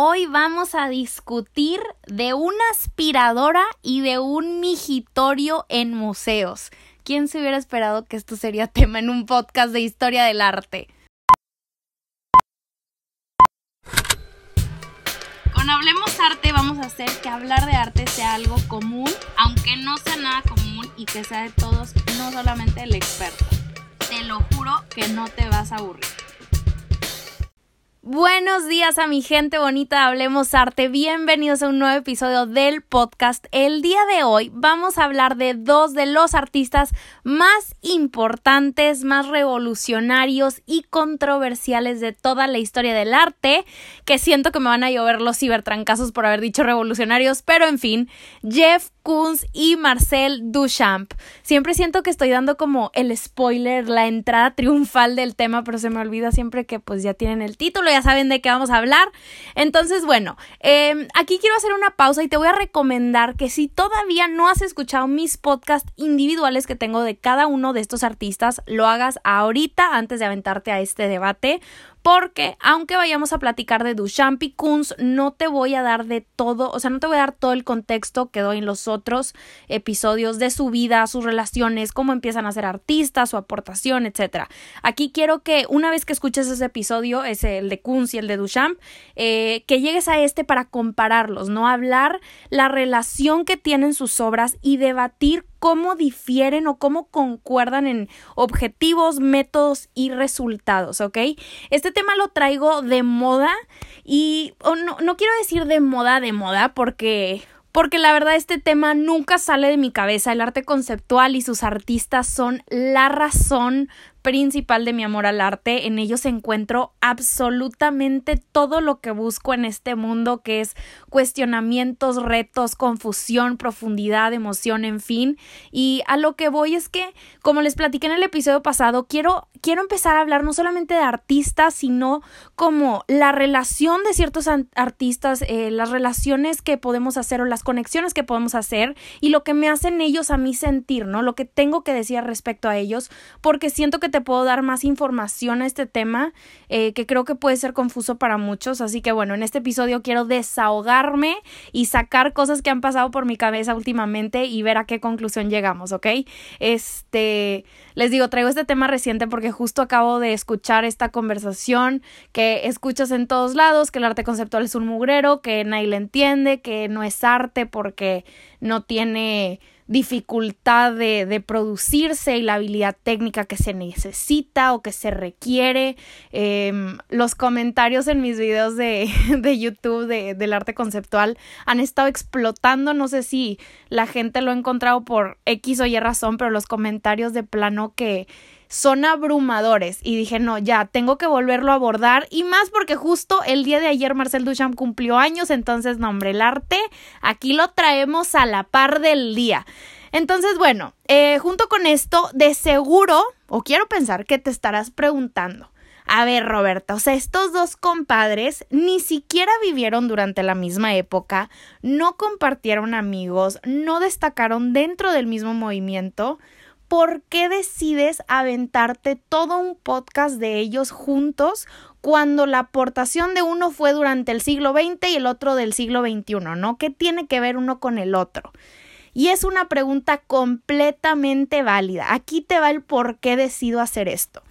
Hoy vamos a discutir de una aspiradora y de un migitorio en museos. ¿Quién se hubiera esperado que esto sería tema en un podcast de historia del arte? Con Hablemos Arte vamos a hacer que hablar de arte sea algo común, aunque no sea nada común y que sea de todos, no solamente el experto. Te lo juro que no te vas a aburrir. Buenos días a mi gente bonita, hablemos arte. Bienvenidos a un nuevo episodio del podcast. El día de hoy vamos a hablar de dos de los artistas más importantes, más revolucionarios y controversiales de toda la historia del arte, que siento que me van a llover los cibertrancazos por haber dicho revolucionarios, pero en fin, Jeff Koons y Marcel Duchamp. Siempre siento que estoy dando como el spoiler, la entrada triunfal del tema, pero se me olvida siempre que pues ya tienen el título, ya saben de qué vamos a hablar. Entonces, bueno, em, aquí quiero hacer una pausa y te voy a recomendar que si todavía no has escuchado mis podcasts individuales que tengo de cada uno de estos artistas, lo hagas ahorita antes de aventarte a este debate porque aunque vayamos a platicar de Duchamp y Kunz, no te voy a dar de todo, o sea, no te voy a dar todo el contexto que doy en los otros episodios de su vida, sus relaciones, cómo empiezan a ser artistas, su aportación, etcétera. Aquí quiero que una vez que escuches ese episodio, es el de Kunz y el de Duchamp, eh, que llegues a este para compararlos, no hablar la relación que tienen sus obras y debatir cómo difieren o cómo concuerdan en objetivos, métodos y resultados, ¿ok? Este tema lo traigo de moda y no, no quiero decir de moda de moda porque porque la verdad este tema nunca sale de mi cabeza. El arte conceptual y sus artistas son la razón principal de mi amor al arte. En ellos encuentro absolutamente todo lo que busco en este mundo, que es cuestionamientos, retos, confusión, profundidad, emoción, en fin. Y a lo que voy es que, como les platiqué en el episodio pasado, quiero, quiero empezar a hablar no solamente de artistas, sino como la relación de ciertos artistas, eh, las relaciones que podemos hacer o las conexiones que podemos hacer y lo que me hacen ellos a mí sentir, ¿no? Lo que tengo que decir respecto a ellos, porque siento que te puedo dar más información a este tema eh, que creo que puede ser confuso para muchos. Así que bueno, en este episodio quiero desahogarme y sacar cosas que han pasado por mi cabeza últimamente y ver a qué conclusión llegamos, ¿ok? Este, les digo, traigo este tema reciente porque justo acabo de escuchar esta conversación que escuchas en todos lados, que el arte conceptual es un mugrero, que nadie le entiende, que no es arte porque no tiene dificultad de, de, producirse y la habilidad técnica que se necesita o que se requiere. Em, los comentarios en mis videos de, de YouTube de, del arte conceptual han estado explotando. No sé si la gente lo ha encontrado por X o Y razón, pero los comentarios de plano que son abrumadores y dije, no, ya, tengo que volverlo a abordar y más porque justo el día de ayer Marcel Duchamp cumplió años, entonces, no, hombre, el arte aquí lo traemos a la par del día. Entonces, bueno, eh, junto con esto, de seguro, o quiero pensar que te estarás preguntando, a ver, Roberta, o sea, estos dos compadres ni siquiera vivieron durante la misma época, no compartieron amigos, no destacaron dentro del mismo movimiento. ¿Por qué decides aventarte todo un podcast de ellos juntos cuando la aportación de uno fue durante el siglo XX y el otro del siglo XXI, ¿no? ¿Qué tiene que ver uno con el otro? Y es una pregunta completamente válida. Aquí te va el por qué decido hacer esto.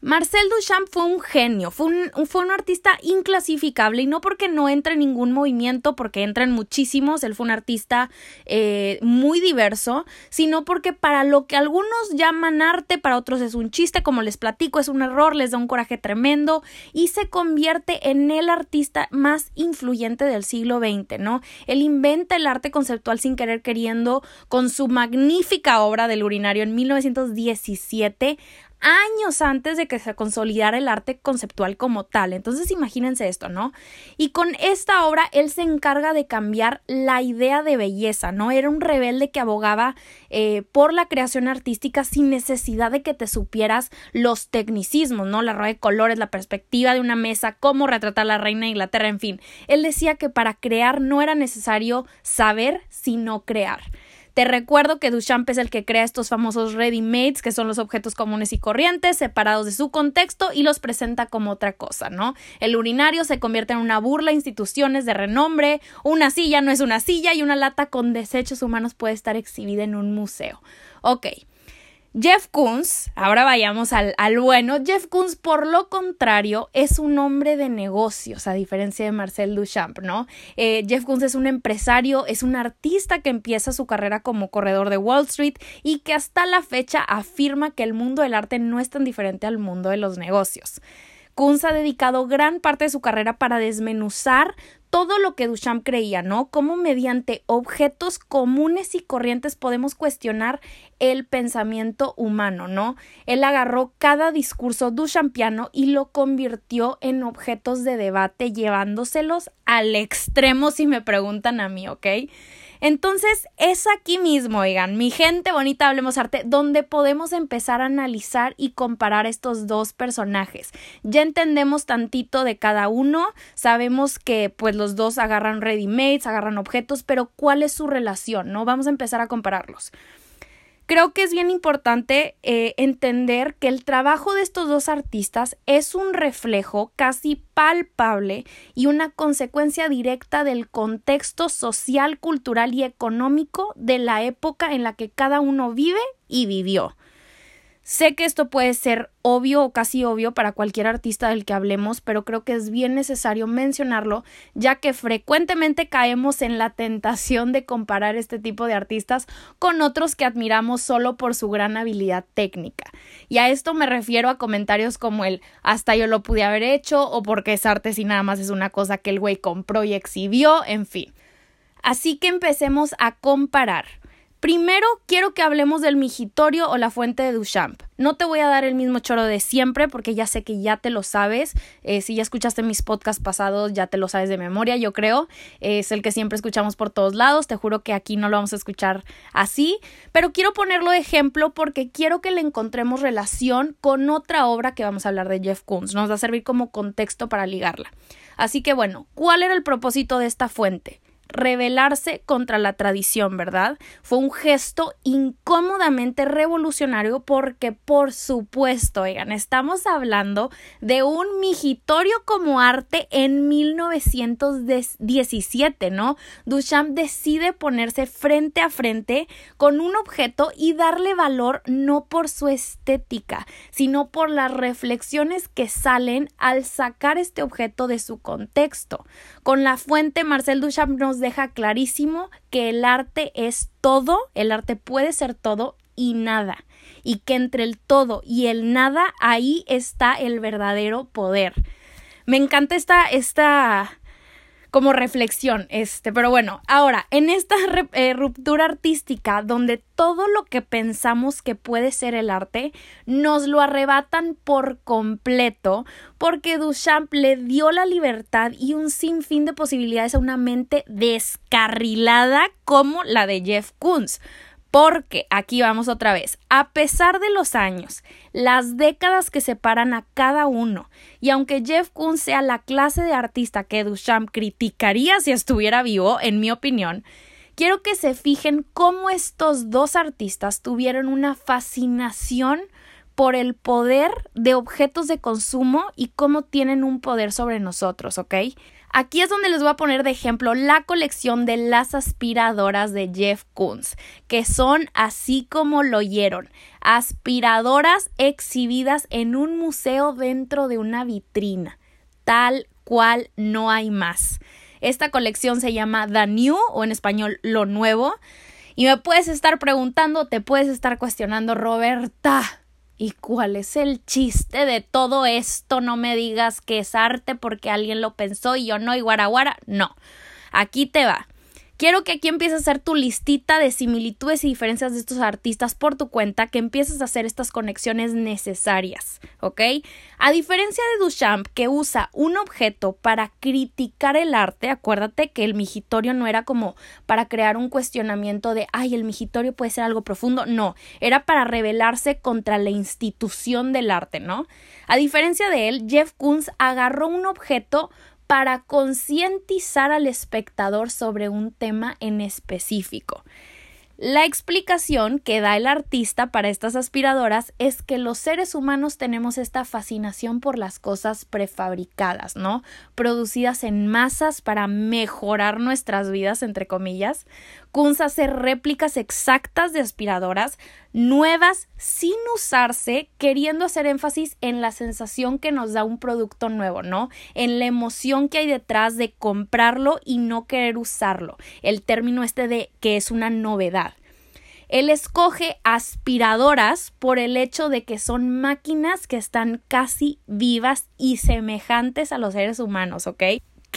Marcel Duchamp fue un genio, fue un, fue un, artista inclasificable y no porque no entre en ningún movimiento, porque entra en muchísimos, él fue un artista eh, muy diverso, sino porque para lo que algunos llaman arte, para otros es un chiste, como les platico, es un error, les da un coraje tremendo y se convierte en el artista más influyente del siglo XX, ¿no? Él inventa el arte conceptual sin querer queriendo con su magnífica obra del urinario en 1917 años antes de que se consolidara el arte conceptual como tal. Entonces imagínense esto, ¿no? Y con esta obra él se encarga de cambiar la idea de belleza, ¿no? Era un rebelde que abogaba eh, por la creación artística sin necesidad de que te supieras los tecnicismos, ¿no? La rueda de colores, la perspectiva de una mesa, cómo retratar a la reina de Inglaterra, en fin. Él decía que para crear no era necesario saber, sino crear. Te recuerdo que Duchamp es el que crea estos famosos ready-mades, que son los objetos comunes y corrientes, separados de su contexto y los presenta como otra cosa, ¿no? El urinario se convierte en una burla a instituciones de renombre, una silla no es una silla y una lata con desechos humanos puede estar exhibida en un museo. Ok. Jeff Koons, ahora vayamos al, bueno, Jeff Koons por lo contrario es un hombre de negocios a diferencia de Marcel Duchamp, ¿no? Eh, Jeff Koons es un empresario, es un artista que empieza su carrera como corredor de Wall Street y que hasta la fecha afirma que el mundo del arte no es tan diferente al mundo de los negocios. Kunz ha dedicado gran parte de su carrera para desmenuzar todo lo que Duchamp creía, ¿no? Cómo mediante objetos comunes y corrientes podemos cuestionar el pensamiento humano, ¿no? Él agarró cada discurso duchampiano y lo convirtió en objetos de debate, llevándoselos al extremo, si me preguntan a mí, ¿ok? Entonces es aquí mismo, oigan, mi gente bonita, hablemos arte, donde podemos empezar a analizar y comparar estos dos personajes. Ya entendemos tantito de cada uno, sabemos que pues los dos agarran ready-mades, agarran objetos, pero ¿cuál es su relación? ¿No? Vamos a empezar a compararlos. Creo que es bien importante eh, entender que el trabajo de estos dos artistas es un reflejo casi palpable y una consecuencia directa del contexto social, cultural y económico de la época en la que cada uno vive y vivió. Sé que esto puede ser obvio o casi obvio para cualquier artista del que hablemos, pero creo que es bien necesario mencionarlo, ya que frecuentemente caemos en la tentación de comparar este tipo de artistas con otros que admiramos solo por su gran habilidad técnica. Y a esto me refiero a comentarios como el hasta yo lo pude haber hecho o porque es arte si nada más es una cosa que el güey compró y exhibió, en fin. Así que empecemos a comparar. Primero quiero que hablemos del migitorio o la fuente de Duchamp. No te voy a dar el mismo choro de siempre porque ya sé que ya te lo sabes. Eh, si ya escuchaste mis podcasts pasados, ya te lo sabes de memoria, yo creo. es el que siempre escuchamos por todos lados. Te juro que aquí no lo vamos a escuchar así. Pero quiero ponerlo de ejemplo porque quiero que le encontremos relación con otra obra que vamos a hablar de Jeff Koons. Nos va a servir como contexto para ligarla. Así que bueno, ¿cuál era el propósito de esta fuente? Rebelarse contra la tradición, ¿verdad? Fue un gesto incómodamente revolucionario porque, por supuesto, oigan, estamos hablando de un migitorio como arte en 1917, ¿no? Duchamp decide ponerse frente a frente con un objeto y darle valor no por su estética, sino por las reflexiones que salen al sacar este objeto de su contexto. Con la fuente, Marcel Duchamp nos deja clarísimo que el arte es todo, el arte puede ser todo y nada, y que entre el todo y el nada ahí está el verdadero poder. Me encanta esta, esta como reflexión, este, pero bueno, ahora, en esta eh, ruptura artística donde todo lo que pensamos que puede ser el arte nos lo arrebatan por completo porque Duchamp le dio la libertad y un sinfín de posibilidades a una mente descarrilada como la de Jeff Koons. Porque aquí vamos otra vez, a pesar de los años, las décadas que separan a cada uno, y aunque Jeff Koons sea la clase de artista que Duchamp criticaría si estuviera vivo, en mi opinión, quiero que se fijen cómo estos dos artistas tuvieron una fascinación por el poder de objetos de consumo y cómo tienen un poder sobre nosotros, ¿ok? Aquí es donde les voy a poner de ejemplo la colección de las aspiradoras de Jeff Koons, que son así como lo oyeron, aspiradoras exhibidas en un museo dentro de una vitrina, tal cual no hay más. Esta colección se llama The New o en español Lo Nuevo. Y me puedes estar preguntando, te puedes estar cuestionando, Roberta, ¿Y cuál es el chiste de todo esto? No me digas que es arte porque alguien lo pensó y yo no, y guaraguara. No. Aquí te va. Quiero que aquí empieces a hacer tu listita de similitudes y diferencias de estos artistas por tu cuenta, que empieces a hacer estas conexiones necesarias, ¿ok? A diferencia de Duchamp, que usa un objeto para criticar el arte, acuérdate que el migitorio no era como para crear un cuestionamiento de, ay, el migitorio puede ser algo profundo, no, era para rebelarse contra la institución del arte, ¿no? A diferencia de él, Jeff Koons agarró un objeto para concientizar al espectador sobre un tema en específico. La explicación que da el artista para estas aspiradoras es que los seres humanos tenemos esta fascinación por las cosas prefabricadas, ¿no? Producidas en masas para mejorar nuestras vidas, entre comillas. Kunz hace réplicas exactas de aspiradoras nuevas sin usarse, queriendo hacer énfasis en la sensación que nos da un producto nuevo, ¿no? En la emoción que hay detrás de comprarlo y no querer usarlo. El término este de que es una novedad. Él escoge aspiradoras por el hecho de que son máquinas que están casi vivas y semejantes a los seres humanos, ¿ok?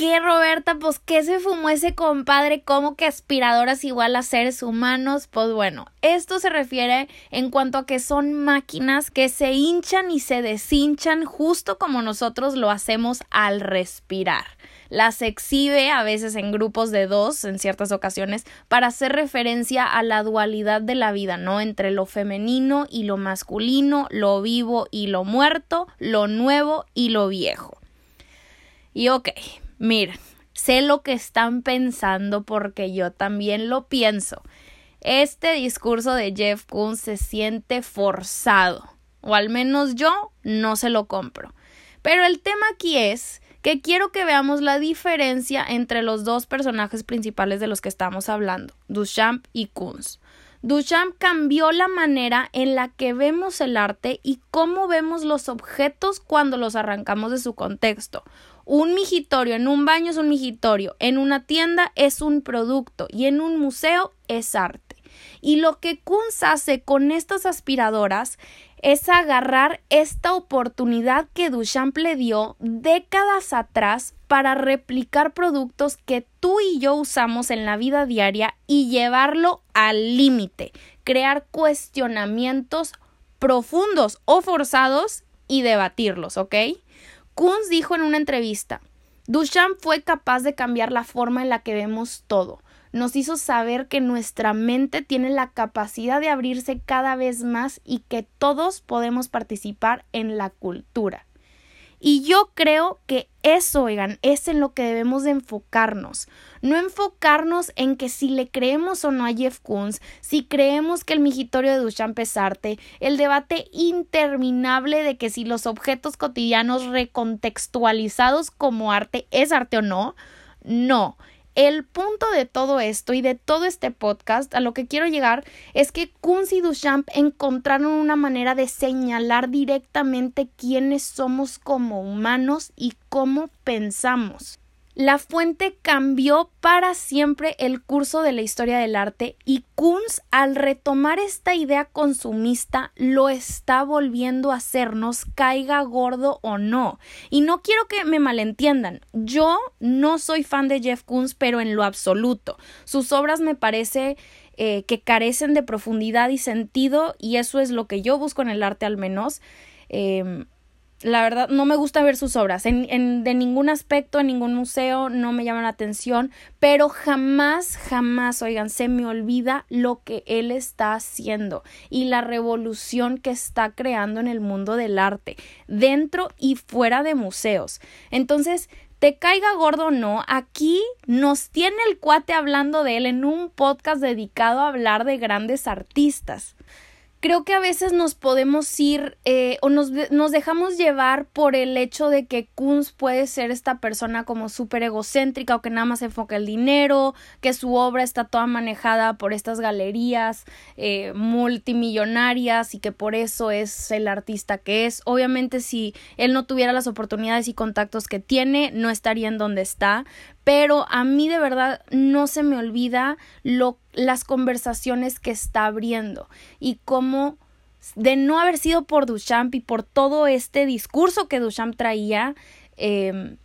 ¿Qué, Roberta? Pues, ¿qué se fumó ese compadre? ¿Cómo que aspiradoras igual a seres humanos? Pues bueno, esto se refiere en cuanto a que son máquinas que se hinchan y se deshinchan justo como nosotros lo hacemos al respirar las exhibe a veces en grupos de dos en ciertas ocasiones para hacer referencia a la dualidad de la vida, ¿no? Entre lo femenino y lo masculino, lo vivo y lo muerto, lo nuevo y lo viejo. Y ok, miren, sé lo que están pensando porque yo también lo pienso. Este discurso de Jeff Koons se siente forzado, o al menos yo no se lo compro. Pero el tema aquí es que quiero que veamos la diferencia entre los dos personajes principales de los que estamos hablando, Duchamp y Kunz. Duchamp cambió la manera en la que vemos el arte y cómo vemos los objetos cuando los arrancamos de su contexto. Un migitorio en un baño es un migitorio, en una tienda es un producto y en un museo es arte. Y lo que Kunz hace con estas aspiradoras es agarrar esta oportunidad que Duchamp le dio décadas atrás para replicar productos que tú y yo usamos en la vida diaria y llevarlo al límite, crear cuestionamientos profundos o forzados y debatirlos, ¿ok? Kunz dijo en una entrevista, Duchamp fue capaz de cambiar la forma en la que vemos todo nos hizo saber que nuestra mente tiene la capacidad de abrirse cada vez más y que todos podemos participar en la cultura. Y yo creo que eso, oigan, es en lo que debemos de enfocarnos. No enfocarnos en que si le creemos o no a Jeff Koons, si creemos que el migitorio de Duchamp es arte, el debate interminable de que si los objetos cotidianos recontextualizados como arte es arte o no. No, el punto de todo esto y de todo este podcast, a lo que quiero llegar, es que Kunz y Duchamp encontraron una manera de señalar directamente quiénes somos como humanos y cómo pensamos. La fuente cambió para siempre el curso de la historia del arte y Kunz al retomar esta idea consumista lo está volviendo a hacernos caiga gordo o no. Y no quiero que me malentiendan, yo no soy fan de Jeff Koons pero en lo absoluto. Sus obras me parece eh, que carecen de profundidad y sentido y eso es lo que yo busco en el arte al menos. Em, la verdad no me gusta ver sus obras. En, en, de ningún aspecto en ningún museo no me llaman la atención pero jamás jamás oigan se me olvida lo que él está haciendo y la revolución que está creando en el mundo del arte dentro y fuera de museos. Entonces te caiga gordo o no, aquí nos tiene el cuate hablando de él en un podcast dedicado a hablar de grandes artistas creo que a veces nos podemos ir eh, o nos, nos, dejamos llevar por el hecho de que Kunz puede ser esta persona como súper egocéntrica o que nada más enfoca el dinero, que su obra está toda manejada por estas galerías eh, multimillonarias y que por eso es el artista que es. Obviamente si él no tuviera las oportunidades y contactos que tiene, no estaría en donde está, pero a mí de verdad no se me olvida lo, las conversaciones que está abriendo y cómo de no haber sido por Duchamp y por todo este discurso que Duchamp traía, eh,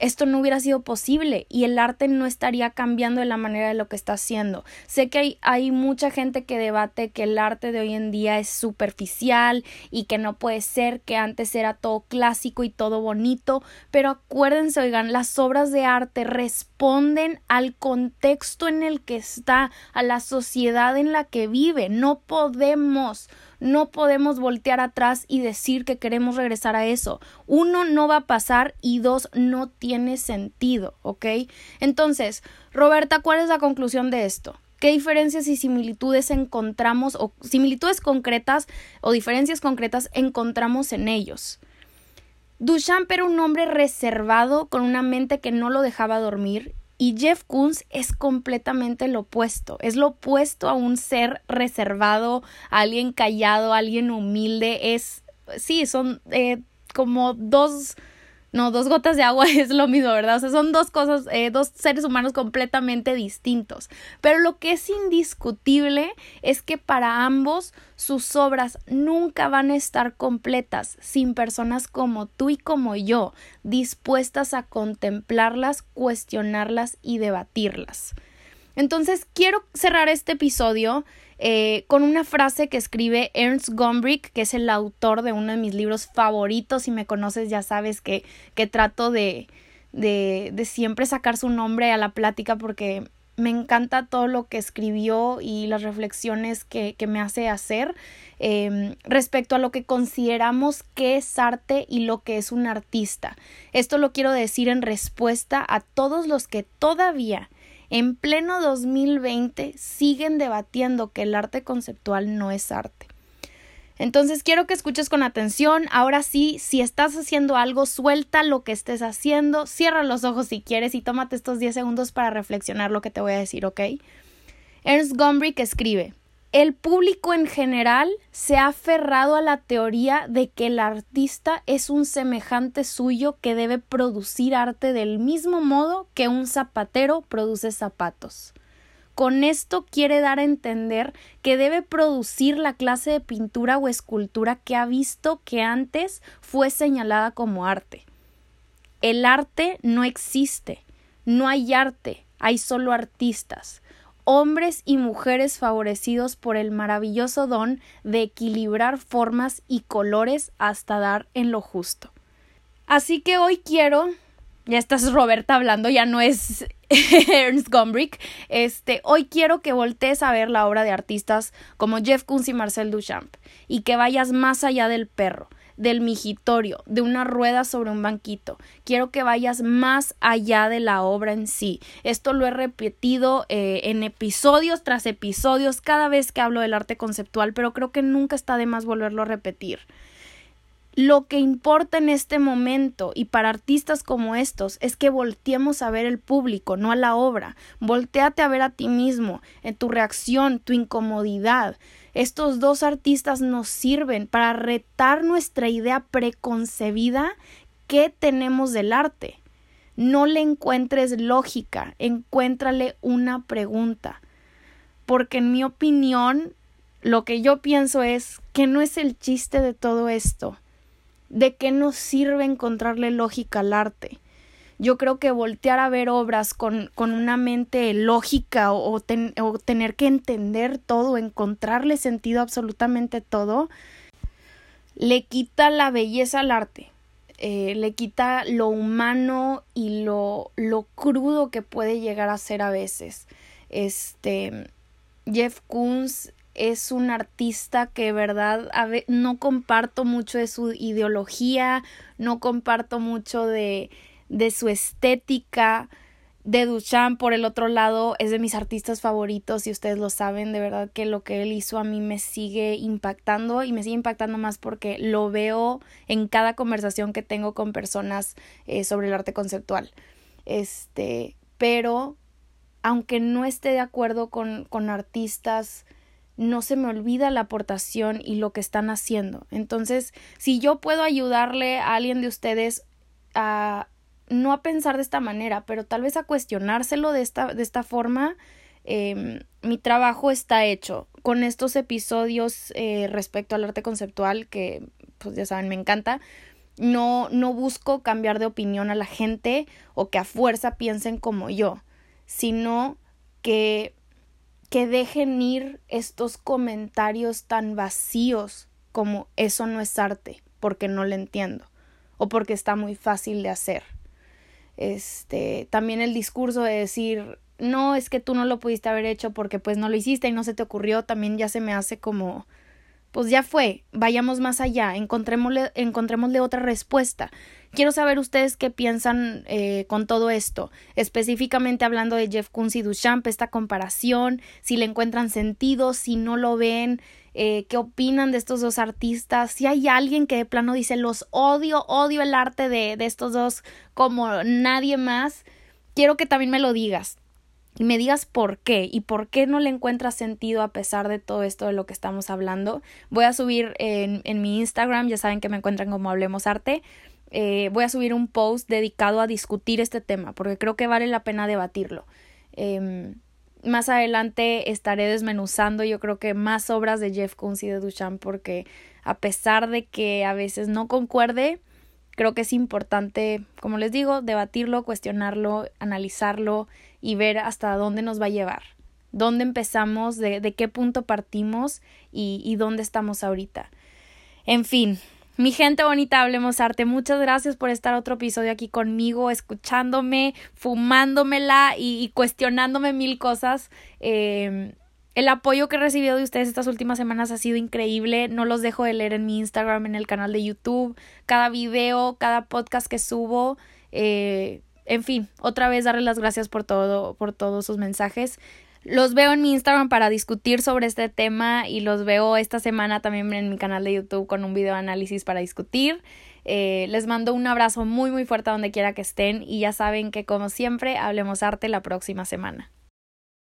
esto no hubiera sido posible y el arte no estaría cambiando de la manera de lo que está haciendo. Sé que hay, hay mucha gente que debate que el arte de hoy en día es superficial y que no puede ser que antes era todo clásico y todo bonito, pero acuérdense, oigan, las obras de arte responden al contexto en el que está, a la sociedad en la que vive. No podemos no podemos voltear atrás y decir que queremos regresar a eso. Uno, no va a pasar y dos, no tiene sentido, ¿ok? Entonces, Roberta, ¿cuál es la conclusión de esto? ¿Qué diferencias y similitudes encontramos o similitudes concretas o diferencias concretas encontramos en ellos? Duchamp era un hombre reservado con una mente que no lo dejaba dormir y Jeff Koons es completamente lo opuesto. Es lo opuesto a un ser reservado, alguien callado, alguien humilde. Es, sí, son eh, como dos no, dos gotas de agua es lo mismo, ¿verdad? O sea, son dos cosas, eh, dos seres humanos completamente distintos. Pero lo que es indiscutible es que para ambos sus obras nunca van a estar completas sin personas como tú y como yo, dispuestas a contemplarlas, cuestionarlas y debatirlas. Entonces, quiero cerrar este episodio eh, con una frase que escribe Ernst Gombrich, que es el autor de uno de mis libros favoritos. Si me conoces, ya sabes que, que trato de, de, de siempre sacar su nombre a la plática porque me encanta todo lo que escribió y las reflexiones que, que me hace hacer eh, respecto a lo que consideramos que es arte y lo que es un artista. Esto lo quiero decir en respuesta a todos los que todavía en pleno 2020 siguen debatiendo que el arte conceptual no es arte. Entonces quiero que escuches con atención. Ahora sí, si estás haciendo algo, suelta lo que estés haciendo, cierra los ojos si quieres y tómate estos 10 segundos para reflexionar lo que te voy a decir, ¿ok? Ernst Gombrich escribe el público en general se ha aferrado a la teoría de que el artista es un semejante suyo que debe producir arte del mismo modo que un zapatero produce zapatos. Con esto quiere dar a entender que debe producir la clase de pintura o escultura que ha visto que antes fue señalada como arte. El arte no existe, no hay arte, hay solo artistas hombres y mujeres favorecidos por el maravilloso don de equilibrar formas y colores hasta dar en lo justo. Así que hoy quiero, ya estás Roberta hablando, ya no es Ernst Gombrich, este, hoy quiero que voltees a ver la obra de artistas como Jeff Koons y Marcel Duchamp y que vayas más allá del perro del migitorio, de una rueda sobre un banquito. Quiero que vayas más allá de la obra en sí. Esto lo he repetido eh, en episodios tras episodios cada vez que hablo del arte conceptual, pero creo que nunca está de más volverlo a repetir. Lo que importa en este momento y para artistas como estos es que volteemos a ver el público, no a la obra. Volteate a ver a ti mismo, en tu reacción, tu incomodidad. Estos dos artistas nos sirven para retar nuestra idea preconcebida que tenemos del arte. No le encuentres lógica, encuéntrale una pregunta. Porque en mi opinión, lo que yo pienso es que no es el chiste de todo esto. ¿De qué nos sirve encontrarle lógica al arte? Yo creo que voltear a ver obras con, con una mente lógica o, o, tener que entender todo, encontrarle sentido a absolutamente todo, le quita la belleza al arte. Eh, le quita lo humano y lo, lo crudo que puede llegar a ser a veces. Este Jeff Koons es un artista que, verdad, no comparto mucho de su ideología, no comparto mucho de, de su estética. De Duchamp, por el otro lado, es de mis artistas favoritos y ustedes lo saben, de verdad que lo que él hizo a mí me sigue impactando y me sigue impactando más porque lo veo en cada conversación que tengo con personas eh, sobre el arte conceptual. Este, pero aunque no esté de acuerdo con, con artistas, no se me olvida la aportación y lo que están haciendo. Entonces, si yo puedo ayudarle a alguien de ustedes a no a pensar de esta manera, pero tal vez a cuestionárselo de esta, de esta forma, em, mi trabajo está hecho. Con estos episodios eh, respecto al arte conceptual, que pues ya saben, me encanta, no, no busco cambiar de opinión a la gente o que a fuerza piensen como yo, sino que, que dejen ir estos comentarios tan vacíos como eso no es arte, porque no lo entiendo o porque está muy fácil de hacer. Este, también el discurso de decir, no, es que tú no lo pudiste haber hecho porque pues no lo hiciste y no se te ocurrió, también ya se me hace como pues ya fue, vayamos más allá, encontrémosle, encontrémosle otra respuesta. Quiero saber ustedes qué piensan eh, con todo esto, específicamente hablando de Jeff Koons y Duchamp, esta comparación, si le encuentran sentido, si no lo ven, eh, qué opinan de estos dos artistas, si hay alguien que de plano dice los odio, odio el arte de, de estos dos como nadie más, quiero que también me lo digas y me digas por qué y por qué no le encuentras sentido a pesar de todo esto de lo que estamos hablando. Voy a subir en, en mi Instagram, ya saben que me encuentran como Hablemos Arte. Eh, voy a subir un post dedicado a discutir este tema porque creo que vale la pena debatirlo. Eh, más adelante estaré desmenuzando yo creo que más obras de Jeff Koons y de Duchamp porque a pesar de que a veces no concuerde, creo que es importante, como les digo, debatirlo, cuestionarlo, analizarlo y ver hasta dónde nos va a llevar, dónde empezamos, de, de qué punto partimos y, y dónde estamos ahorita. En fin, mi gente bonita, hablemos arte. Muchas gracias por estar otro episodio aquí conmigo, escuchándome, fumándomela y, y cuestionándome mil cosas. Eh, el apoyo que he recibido de ustedes estas últimas semanas ha sido increíble. No los dejo de leer en mi Instagram, en el canal de YouTube, cada video, cada podcast que subo. Eh, en fin, otra vez darles las gracias por todo, por todos sus mensajes. Los veo en mi Instagram para discutir sobre este tema y los veo esta semana también en mi canal de YouTube con un video análisis para discutir. Eh, les mando un abrazo muy muy fuerte a donde quiera que estén y ya saben que como siempre hablemos arte la próxima semana.